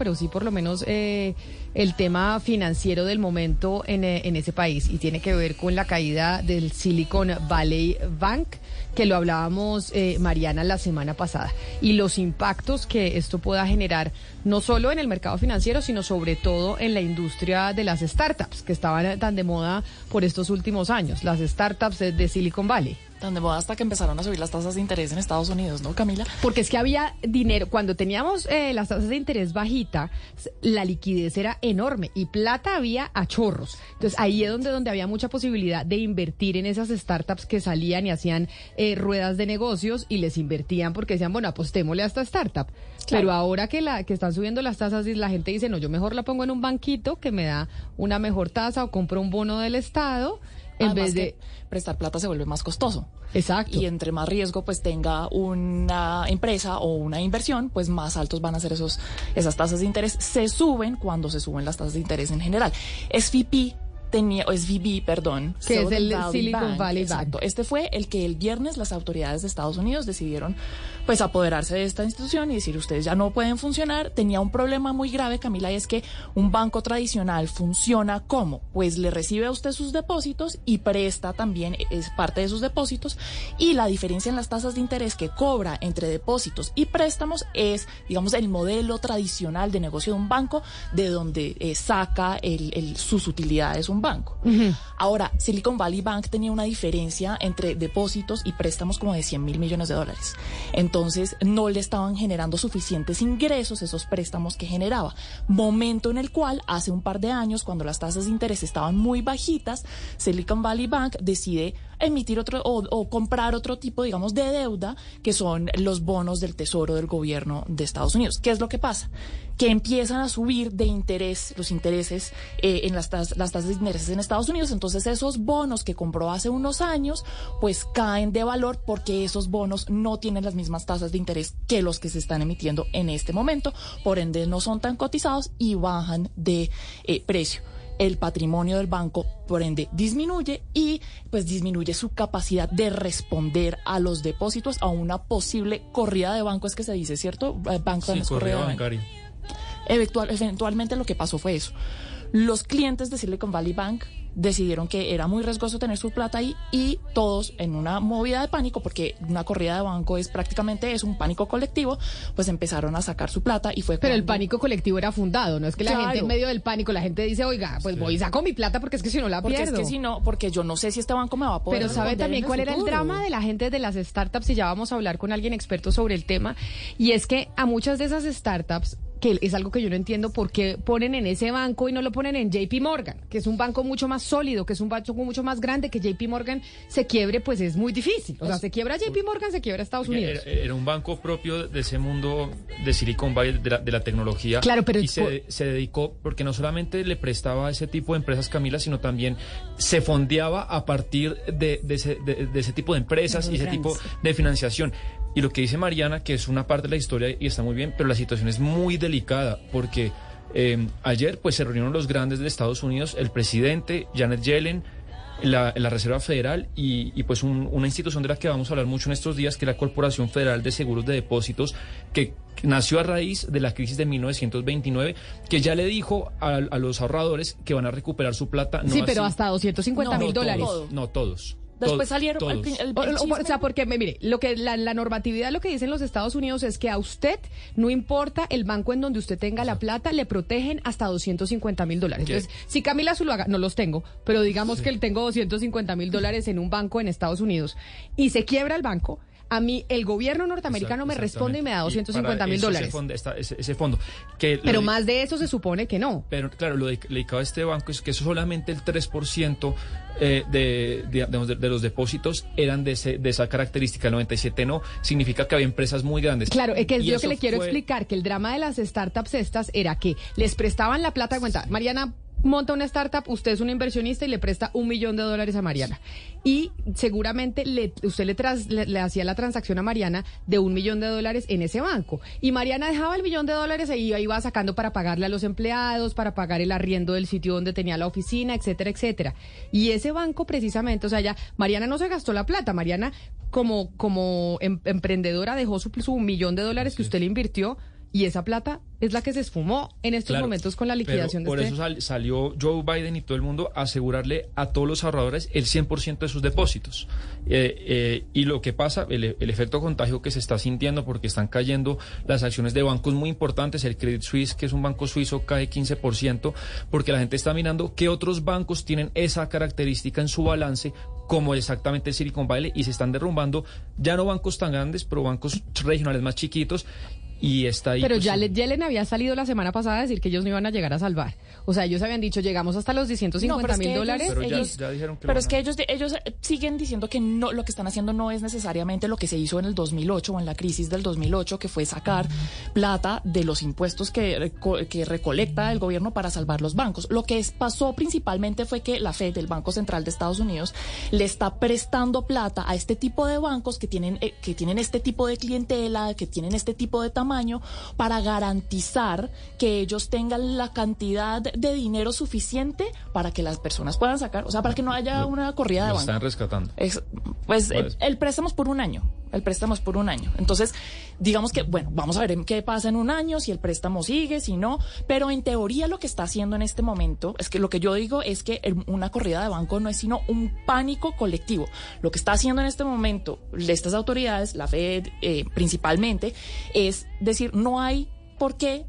Pero sí, por lo menos eh, el tema financiero del momento en, eh, en ese país y tiene que ver con la caída del Silicon Valley Bank, que lo hablábamos, eh, Mariana, la semana pasada, y los impactos que esto pueda generar no solo en el mercado financiero, sino sobre todo en la industria de las startups, que estaban tan de moda por estos últimos años, las startups de Silicon Valley. Tan de moda hasta que empezaron a subir las tasas de interés en Estados Unidos, ¿no, Camila? Porque es que había dinero, cuando teníamos eh, las tasas de interés bajita, la liquidez era enorme y plata había a chorros. Entonces ahí es donde, donde había mucha posibilidad de invertir en esas startups que salían y hacían eh, ruedas de negocios y les invertían porque decían, bueno, apostémosle a esta startup. Pero ahora que, la, que están subiendo las tasas y la gente dice, no, yo mejor la pongo en un banquito que me da una mejor tasa o compro un bono del Estado en Además vez de... prestar plata se vuelve más costoso. Exacto. Y entre más riesgo pues tenga una empresa o una inversión, pues más altos van a ser esos, esas tasas de interés. Se suben cuando se suben las tasas de interés en general. SVP tenía, o SVB, perdón. Que es el Valley Silicon Valley Bank. Exacto. Este fue el que el viernes las autoridades de Estados Unidos decidieron pues apoderarse de esta institución y decir ustedes ya no pueden funcionar. Tenía un problema muy grave, Camila, y es que un banco tradicional funciona como, pues le recibe a usted sus depósitos y presta también es parte de sus depósitos y la diferencia en las tasas de interés que cobra entre depósitos y préstamos es, digamos, el modelo tradicional de negocio de un banco de donde eh, saca el- el- sus utilidades un banco. Ahora, Silicon Valley Bank tenía una diferencia entre depósitos y préstamos como de 100 mil millones de dólares. Entonces, no le estaban generando suficientes ingresos esos préstamos que generaba. Momento en el cual, hace un par de años, cuando las tasas de interés estaban muy bajitas, Silicon Valley Bank decide emitir otro o, o comprar otro tipo, digamos, de deuda, que son los bonos del tesoro del gobierno de Estados Unidos. ¿Qué es lo que pasa? Que empiezan a subir de interés, los intereses eh, en las, las tasas de interés en Estados Unidos. Entonces esos bonos que compró hace unos años, pues caen de valor porque esos bonos no tienen las mismas tasas de interés que los que se están emitiendo en este momento. Por ende, no son tan cotizados y bajan de eh, precio el patrimonio del banco, por ende, disminuye y pues disminuye su capacidad de responder a los depósitos, a una posible corrida de banco, es que se dice, ¿cierto? Eh, Banco Sí, no es corrida. Eventual- eventualmente lo que pasó fue eso. Los clientes de Silicon Valley Bank decidieron que era muy riesgoso tener su plata ahí y todos en una movida de pánico, porque una corrida de banco es prácticamente es un pánico colectivo, pues empezaron a sacar su plata y fue Pero el pánico colectivo era fundado, no es que la Claro. gente en medio del pánico, la gente dice, oiga, pues voy y saco mi plata porque es que si no la porque pierdo. es que si no, porque yo no sé si este banco me va a poder Pero sabe también cuál era el drama de la gente de las startups y ya vamos a hablar con alguien experto sobre el tema. Y es que a muchas de esas startups, que es algo que yo no entiendo por qué ponen en ese banco y no lo ponen en JP Morgan, que es un banco mucho más sólido, que es un banco mucho más grande, que JP Morgan se quiebre, pues es muy difícil. O sea, se quiebra JP Morgan, se quiebra Estados Unidos. Era, era un banco propio de ese mundo de Silicon Valley, de la, de la tecnología. Claro, pero Y se, se dedicó, porque no solamente le prestaba a ese tipo de empresas, Camila, sino también se fondeaba a partir de, de ese, de- de ese tipo de empresas y ese tipo de financiación. Y lo que dice Mariana, que es una parte de la historia y está muy bien, pero la situación es muy delicada porque eh, ayer pues se reunieron los grandes de Estados Unidos, el presidente, Janet Yellen, la, la Reserva Federal y, y, pues un- una institución de la que vamos a hablar mucho en estos días, que es la Corporación Federal de Seguros de Depósitos, que nació a raíz de la crisis de 1929, que ya le dijo a, a los ahorradores que van a recuperar su plata. no sí, pero así- hasta 250 No, mil no dólares. todos, no todos. Después To- salieron todos. al el- O, el o- o sea, porque mire, lo que la, la normatividad lo que dicen los Estados Unidos es que a usted no importa el banco en donde usted tenga la plata, le protegen hasta 250 mil dólares. ¿Qué? Entonces, si Camila Zuluaga, no los tengo, pero digamos que él tengo 250 mil dólares en un banco en Estados Unidos y se quiebra el banco, a mí el gobierno norteamericano me responde y me da 250 mil dólares. ese, fondo. Que pero más de eso se supone que no. Pero claro, lo delicado de este banco es que solamente el 3% eh, de, de, los depósitos eran de, ese, de esa característica, el 97 no, significa que había empresas muy grandes. Claro, es que es lo que le quiero explicar, que el drama de las startups estas era que les prestaban la plata de cuenta. Mariana monta una startup, usted es un inversionista y le presta un millón de dólares a Mariana. Y seguramente le, usted le, le, hacía la transacción a Mariana de un millón de dólares en ese banco. Y Mariana dejaba el millón de dólares y iba sacando para pagarle a los empleados, para pagar el arriendo del sitio donde tenía la oficina, etcétera, etcétera. Y ese banco precisamente, o sea, ya Mariana no se gastó la plata, Mariana como, como em, emprendedora dejó su, su millón de dólares que usted le invirtió y esa plata es la que se esfumó en estos momentos con la liquidación pero de Por este eso salió Joe Biden y todo el mundo a asegurarle a todos los ahorradores el 100% de sus depósitos. Eh, eh, y lo que pasa, el, efecto contagio que se está sintiendo porque están cayendo las acciones de bancos muy importantes, el Credit Suisse, que es un banco suizo, cae 15%, porque la gente está mirando qué otros bancos tienen esa característica en su balance como exactamente el Silicon Valley y se están derrumbando ya no bancos tan grandes, pero bancos regionales más chiquitos y está ahí. Pero pues, ya Yellen había salido la semana pasada a decir que ellos no iban a llegar a salvar. O sea, ellos habían dicho, llegamos hasta los 250 mil dólares. Pero, ya, dijeron que pero es que ellos, ellos siguen diciendo que no lo que están haciendo no es necesariamente lo que se hizo en el 2008 o en la crisis del 2008, que fue sacar plata de los impuestos que, que recolecta el gobierno para salvar los bancos. Lo que pasó principalmente fue que la Fed, el Banco Central de Estados Unidos, le está prestando plata a este tipo de bancos que tienen, eh, que tienen este tipo de clientela, que tienen este tipo de tamaño año para garantizar que ellos tengan la cantidad de dinero suficiente para que las personas puedan sacar, o sea, para que no haya una corrida de banco. están rescatando. pues el, préstamo es por un año, el préstamo es por un año. Entonces, digamos que, bueno, vamos a ver qué pasa en un año, si el préstamo sigue, si no, pero en teoría lo que está haciendo en este momento, es que lo que yo digo es que una corrida de banco no es sino un pánico colectivo. Lo que está haciendo en este momento estas autoridades, la Fed eh, principalmente, es decir, no hay por qué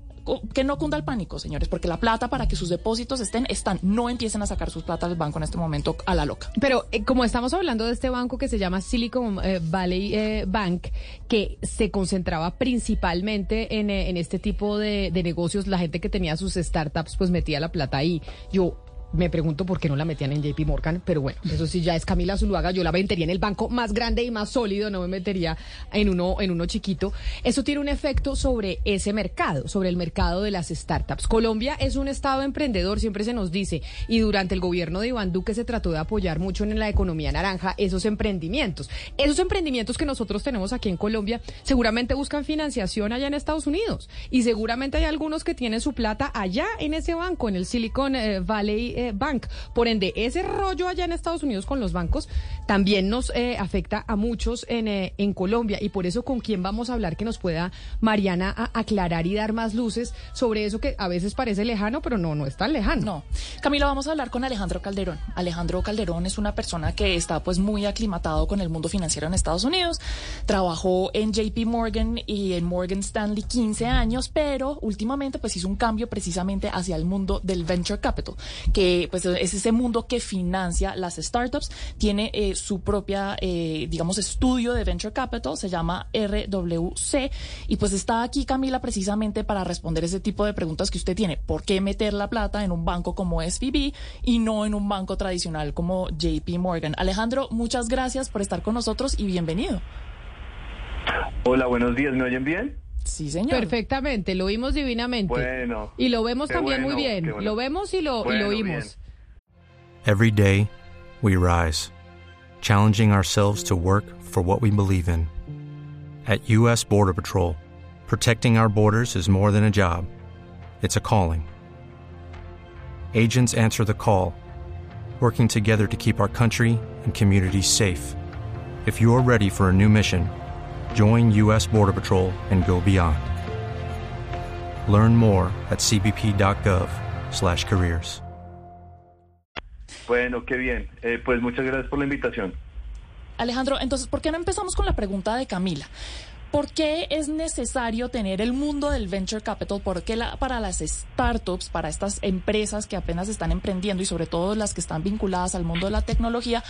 que no cunda el pánico, señores, porque la plata para que sus depósitos estén, están. No empiecen a sacar sus plata del banco en este momento a la loca. Pero eh, como estamos hablando de este banco que se llama Silicon eh, Valley eh, Bank, que se concentraba principalmente en, en este tipo de, de negocios, la gente que tenía sus startups, pues metía la plata ahí. Yo me pregunto por qué no la metían en JP Morgan, pero bueno, eso sí ya es Camila Zuluaga, yo la metería en el banco más grande y más sólido, no me metería en uno, en uno chiquito. Eso tiene un efecto sobre ese mercado, sobre el mercado de las startups. Colombia es un estado emprendedor, siempre se nos dice, y durante el gobierno de Iván Duque se trató de apoyar mucho en la economía naranja esos emprendimientos. Esos emprendimientos que nosotros tenemos aquí en Colombia seguramente buscan financiación allá en Estados Unidos y seguramente hay algunos que tienen su plata allá en ese banco, en el Silicon eh, Valley eh, Bank. Por ende, ese rollo allá en Estados Unidos con los bancos también nos eh, afecta a muchos en, eh, en Colombia. Y por eso, ¿con quién vamos a hablar que nos pueda, Mariana, aclarar y dar más luces sobre eso que a veces parece lejano, pero no, no es tan lejano? No. Camila, vamos a hablar con Alejandro Calderón. Alejandro Calderón es una persona que está pues muy aclimatado con el mundo financiero en Estados Unidos. Trabajó en JP Morgan y en Morgan Stanley 15 años, pero últimamente pues hizo un cambio precisamente hacia el mundo del venture capital, que pues es ese mundo que financia las startups, tiene eh, su propia, eh, digamos, estudio de venture capital, se llama RWC, y pues está aquí Camila precisamente para responder ese tipo de preguntas que usted tiene. ¿Por qué meter la plata en un banco como SVB y no en un banco tradicional como JP Morgan? Alejandro, muchas gracias por estar con nosotros y bienvenido. Hola, buenos días, ¿me oyen bien? Sí, señor. Perfectamente, lo oímos divinamente. Bueno. Y lo vemos también muy bien. Lo vemos y lo, y lo oímos. Every day, we rise, challenging ourselves to work for what we believe in. At U.S. Border Patrol, protecting our borders is more than a job, it's a calling. Agents answer the call, working together to keep our country and communities safe. If you're ready for a new mission, Join U.S. Border Patrol and go beyond. Learn more at cbp.gov/careers. Bueno, qué bien. Eh, pues muchas gracias por la invitación. Alejandro, entonces, ¿por qué no empezamos con la pregunta de Camila? ¿Por qué es necesario tener el mundo del venture capital? ¿Por qué la, para las startups, para estas empresas que apenas están emprendiendo y sobre todo las que están vinculadas al mundo de la tecnología,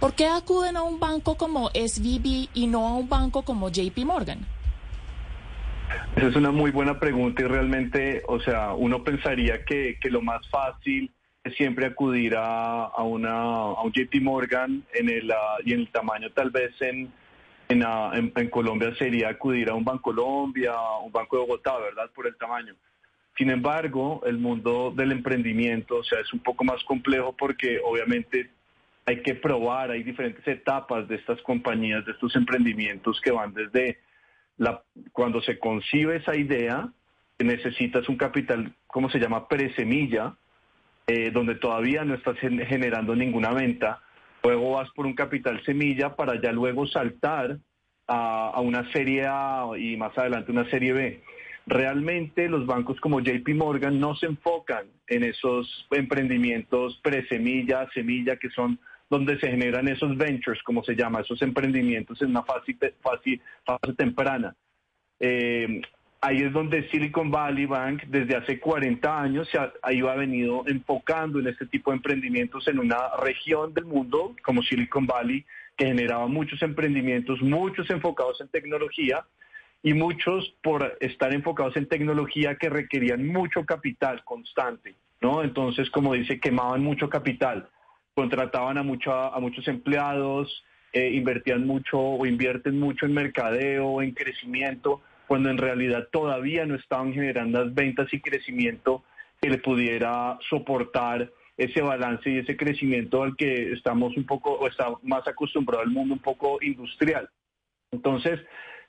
¿por qué acuden a un banco como SVB y no a un banco como JP Morgan? Esa es una muy buena pregunta y realmente, o sea, uno pensaría que, que lo más fácil es siempre acudir a, a, una, a un JP Morgan en el, uh, y en el tamaño tal vez en en, en, Colombia sería acudir a un Banco Colombia, un Banco de Bogotá, ¿verdad? Por el tamaño. Sin embargo, el mundo del emprendimiento, o sea, es un poco más complejo porque obviamente hay que probar, hay diferentes etapas de estas compañías, de estos emprendimientos que van desde la, cuando se concibe esa idea, necesitas un capital, ¿cómo se llama? Presemilla, eh, donde todavía no estás generando ninguna venta Luego vas por un capital semilla para ya luego saltar a, una serie A y más adelante una serie B. Realmente los bancos como JP Morgan no se enfocan en esos emprendimientos pre-semilla, semilla, que son donde se generan esos ventures, como se llama, esos emprendimientos en una fase, fase, fase temprana. Eh, ahí es donde Silicon Valley Bank desde hace 40 años se ha, iba venido enfocando en este tipo de emprendimientos en una región del mundo como Silicon Valley que generaba muchos emprendimientos, muchos enfocados en tecnología y muchos por estar enfocados en tecnología que requerían mucho capital constante, ¿no? Entonces, como dice, quemaban mucho capital, contrataban a, mucho, a muchos empleados, eh, invertían mucho o invierten mucho en mercadeo, en crecimiento, cuando en realidad todavía no estaban generando las ventas y crecimiento que le pudiera soportar ese balance y ese crecimiento al que estamos un poco, o está más acostumbrado al mundo un poco industrial. Entonces,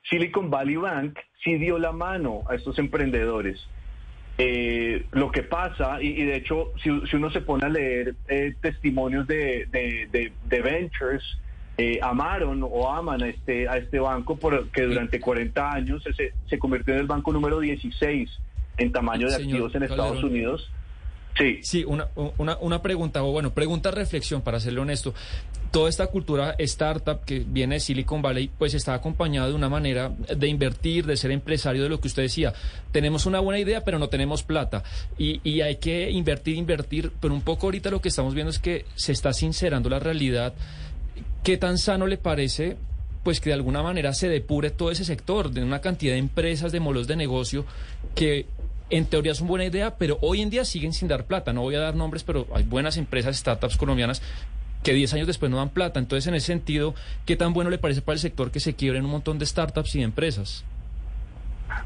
Silicon Valley Bank sí dio la mano a estos emprendedores. Eh, lo que pasa, y, de hecho, si, uno se pone a leer eh, testimonios de, de ventures, eh, amaron o aman a este, a este banco porque durante 40 años se, se convirtió en el banco número 16 en tamaño de activos en Estados Unidos. Sí. Sí, una, una, una pregunta, o bueno, pregunta reflexión, para serle honesto. Toda esta cultura startup que viene de Silicon Valley, pues está acompañada de una manera de invertir, de ser empresario, de lo que usted decía. Tenemos una buena idea, pero no tenemos plata. Y, y hay que invertir, invertir, pero un poco ahorita lo que estamos viendo es que se está sincerando la realidad ¿Qué tan sano le parece pues que de alguna manera se depure todo ese sector de una cantidad de empresas, de molos de negocio que en teoría es una buena idea, pero hoy en día siguen sin dar plata. No voy a dar nombres, pero hay buenas empresas, startups colombianas que 10 años después no dan plata. Entonces, en ese sentido, ¿qué tan bueno le parece para el sector que se quiebren un montón de startups y de empresas?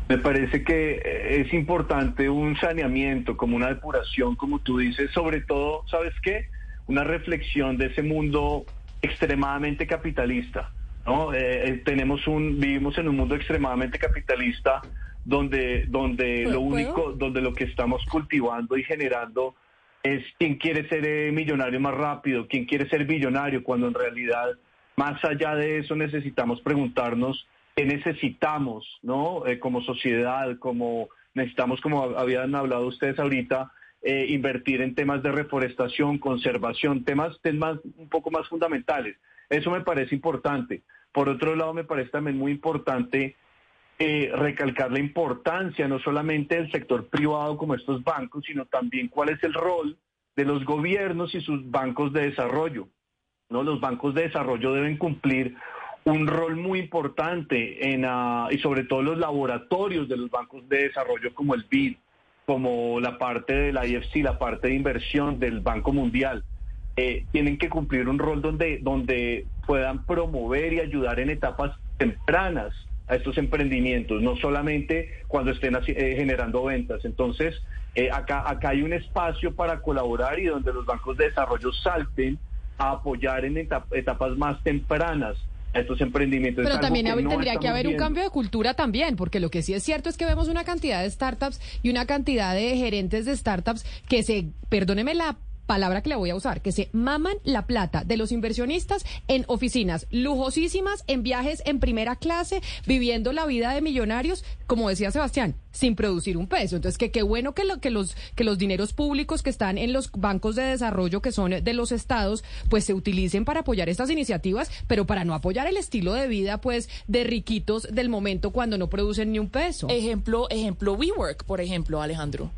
Me parece que es importante un saneamiento, como una depuración, como tú dices, sobre todo, ¿sabes qué? Una reflexión de ese mundo extremadamente capitalista. ¿no? Eh, eh, tenemos un, vivimos en un mundo extremadamente capitalista donde, donde lo único, donde lo que estamos cultivando y generando es quién quiere ser eh, millonario más rápido, quién quiere ser billonario, cuando en realidad, más allá de eso, necesitamos preguntarnos qué necesitamos, ¿no? como sociedad, como necesitamos, como habían hablado ustedes ahorita, eh, invertir en temas de reforestación, conservación, temas, temas un poco más fundamentales. Eso me parece importante. Por otro lado, me parece también muy importante eh, recalcar la importancia no solamente del sector privado como estos bancos, sino también cuál es el rol de los gobiernos y sus bancos de desarrollo. ¿no? Los bancos de desarrollo deben cumplir un rol muy importante en, ah, y sobre todo los laboratorios de los bancos de desarrollo como el BID, como la parte de la IFC, la parte de inversión del Banco Mundial, eh, tienen que cumplir un rol donde, donde puedan promover y ayudar en etapas tempranas a estos emprendimientos, no solamente cuando estén eh, generando ventas. Entonces, eh, acá, acá hay un espacio para colaborar y donde los bancos de desarrollo salten a apoyar en etapas más tempranas estos emprendimientos. Pero también tendría que haber un cambio de cultura también, porque lo que sí es cierto es que vemos una cantidad de startups y una cantidad de gerentes de startups que se, perdóneme la palabra que le voy a usar, que se maman la plata de los inversionistas en oficinas lujosísimas, en viajes en primera clase, viviendo la vida de millonarios, como decía Sebastián, sin producir un peso. Entonces, que qué bueno que, lo, que, los, que los dineros públicos que están en los bancos de desarrollo, que son de los estados, pues se utilicen para apoyar estas iniciativas, pero para no apoyar el estilo de vida, pues, de riquitos del momento cuando no producen ni un peso. Ejemplo, ejemplo WeWork, por ejemplo, Alejandro.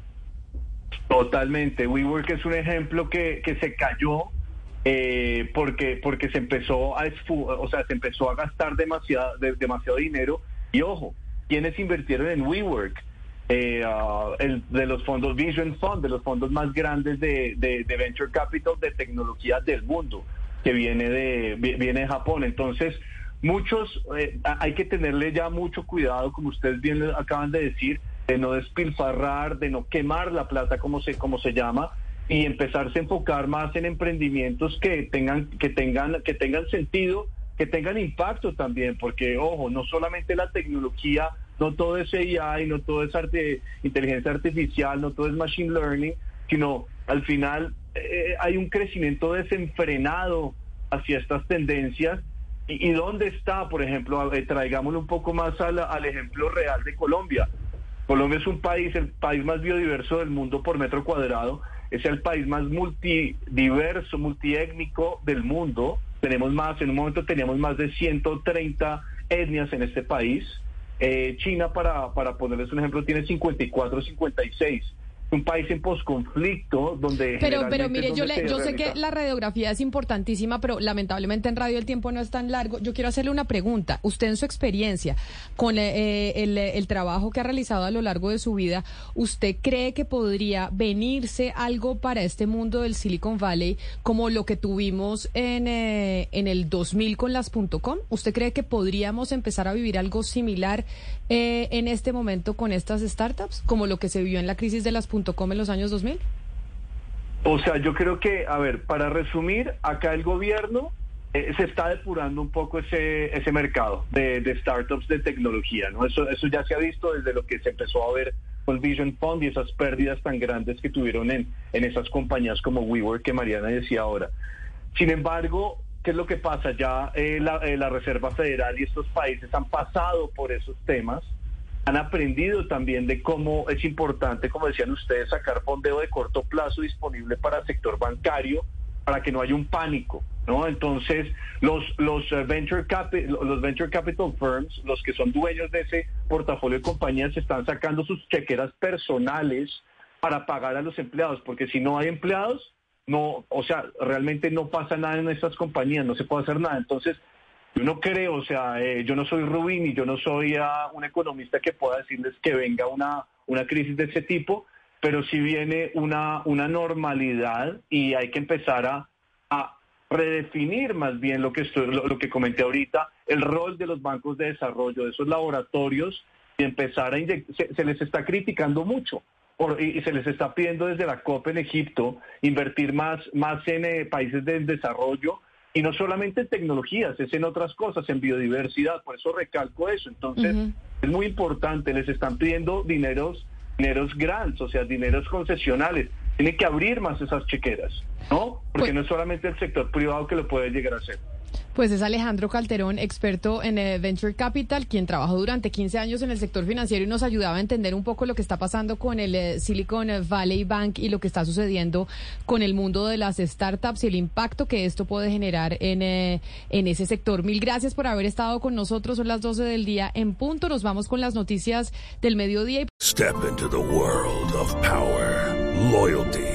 Totalmente. WeWork es un ejemplo que, que se cayó eh, porque porque se empezó a o sea se empezó a gastar demasiado demasiado dinero. Y ojo quienes invirtieron en WeWork eh, ah, el, de los fondos Vision Fund de los fondos más grandes de, de, venture capital de tecnología del mundo que viene de viene de Japón. Entonces muchos eh, hay que tenerle ya mucho cuidado como ustedes bien acaban de decir de no despilfarrar, de no quemar la plata como se, como se llama, y empezarse a enfocar más en emprendimientos que tengan, que tengan, que tengan sentido, que tengan impacto también, porque ojo, no solamente la tecnología, no todo es AI, no todo es inteligencia artificial, no todo es machine learning, sino al final eh, hay un crecimiento desenfrenado hacia estas tendencias. ¿Y, dónde está, por ejemplo, eh, traigámoslo un poco más al, al ejemplo real de Colombia? Colombia es un país, el país más biodiverso del mundo por metro cuadrado, es el país más multidiverso, multiétnico del mundo. Tenemos más, en un momento teníamos más de 130 etnias en este país. Eh, China, para, para ponerles un ejemplo, tiene 54, 56 un país en posconflicto donde pero pero mire yo le, yo sé que la radiografía es importantísima pero lamentablemente en radio el tiempo no es tan largo. Yo quiero hacerle una pregunta. Usted en su experiencia con eh, el, el, trabajo que ha realizado a lo largo de su vida usted cree que podría venirse algo para este mundo del Silicon Valley como lo que tuvimos en eh, en el 2000 con las .com usted cree que podríamos empezar a vivir algo similar eh, en este momento con estas startups como lo que se vivió en la crisis de las .com en los años 2000? O sea, yo creo que, a ver, para resumir, acá el gobierno eh, se está depurando un poco ese ese mercado de, startups de tecnología, ¿no? Eso eso ya se ha visto desde lo que se empezó a ver con Vision Fund y esas pérdidas tan grandes que tuvieron en, en esas compañías como WeWork que Mariana decía ahora. Sin embargo, ¿qué es lo que pasa? Ya eh, la, eh, la Reserva Federal y estos países han pasado por esos temas han aprendido también de cómo es importante, como decían ustedes, sacar fondeo de corto plazo disponible para el sector bancario para que no haya un pánico, ¿no? Entonces, los los eh, venture capital, los venture capital firms, los que son dueños de ese portafolio de compañías están sacando sus chequeras personales para pagar a los empleados, porque si no hay empleados, no, o sea, realmente no pasa nada en estas compañías, no se puede hacer nada. Entonces, yo no creo, o sea, eh, yo no soy Rubín y yo no soy ah, un economista que pueda decirles que venga una, una crisis de ese tipo, pero sí viene una, una normalidad y hay que empezar a, redefinir más bien lo que, estoy, lo, que comenté ahorita, el rol de los bancos de desarrollo, de esos laboratorios, y empezar a se, les está criticando mucho. y, se les está pidiendo desde la COP en Egipto invertir más, más en eh, países del desarrollo y no solamente en tecnologías, es en otras cosas, en biodiversidad, por eso recalco eso. Entonces, es muy importante, les están pidiendo dineros, dineros grants, o sea, dineros concesionales. Tienen que abrir más esas chequeras, ¿no? Porque pues no es solamente el sector privado que lo puede llegar a hacer. Pues es Alejandro Calterón, experto en eh, Venture Capital, quien trabajó durante 15 años en el sector financiero y nos ayudaba a entender un poco lo que está pasando con el eh, Silicon Valley Bank y lo que está sucediendo con el mundo de las startups y el impacto que esto puede generar en, eh, en ese sector. Mil gracias por haber estado con nosotros. Son las 12 del día en punto. Nos vamos con las noticias del mediodía. Step into the world of power, loyalty.